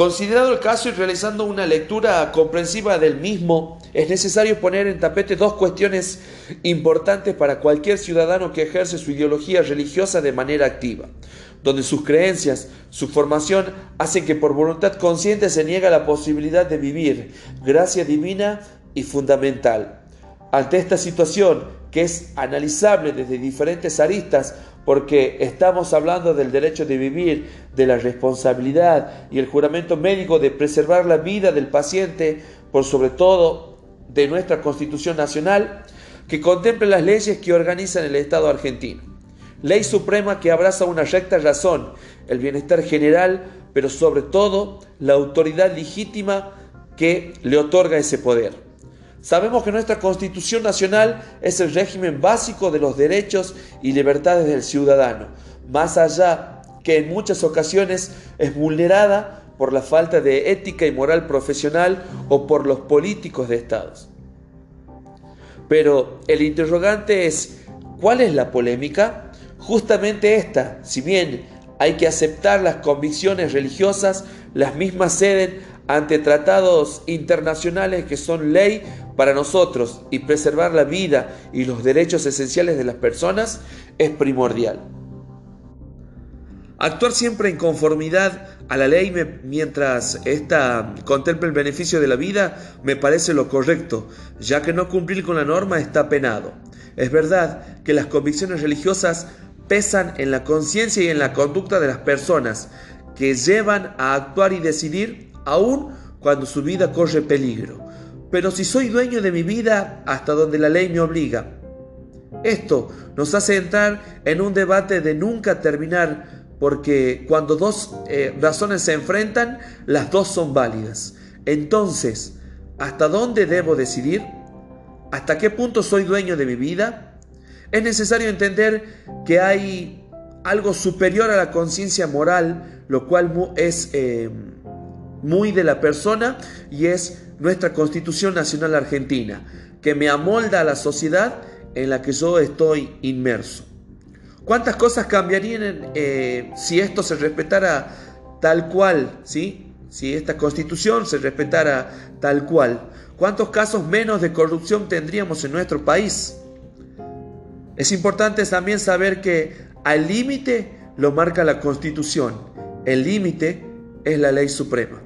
Considerado el caso y realizando una lectura comprensiva del mismo, es necesario poner en tapete dos cuestiones importantes para cualquier ciudadano que ejerce su ideología religiosa de manera activa, donde sus creencias, su formación hacen que por voluntad consciente se niega la posibilidad de vivir gracia divina y fundamental. Ante esta situación, que es analizable desde diferentes aristas, porque estamos hablando del derecho de vivir, de la responsabilidad y el juramento médico de preservar la vida del paciente, por sobre todo de nuestra Constitución Nacional, que contemple las leyes que organizan el Estado argentino. Ley suprema que abraza una recta razón, el bienestar general, pero sobre todo la autoridad legítima que le otorga ese poder. Sabemos que nuestra Constitución Nacional es el régimen básico de los derechos y libertades del ciudadano, más allá que en muchas ocasiones es vulnerada por la falta de ética y moral profesional o por los políticos de estados. Pero el interrogante es, ¿cuál es la polémica? Justamente esta, si bien hay que aceptar las convicciones religiosas, las mismas ceden ante tratados internacionales que son ley para nosotros y preservar la vida y los derechos esenciales de las personas es primordial. Actuar siempre en conformidad a la ley mientras ésta contempla el beneficio de la vida me parece lo correcto, ya que no cumplir con la norma está penado. Es verdad que las convicciones religiosas pesan en la conciencia y en la conducta de las personas, que llevan a actuar y decidir aún cuando su vida corre peligro. Pero si soy dueño de mi vida hasta donde la ley me obliga. Esto nos hace entrar en un debate de nunca terminar, porque cuando dos eh, razones se enfrentan, las dos son válidas. Entonces, ¿hasta dónde debo decidir? ¿Hasta qué punto soy dueño de mi vida? Es necesario entender que hay algo superior a la conciencia moral, lo cual es eh, muy de la persona y es nuestra Constitución Nacional Argentina, que me amolda a la sociedad en la que yo estoy inmerso. ¿Cuántas cosas cambiarían eh, si esto se respetara tal cual? ¿sí? Si esta constitución se respetara tal cual. ¿Cuántos casos menos de corrupción tendríamos en nuestro país? Es importante también saber que al límite lo marca la constitución. El límite es la ley suprema.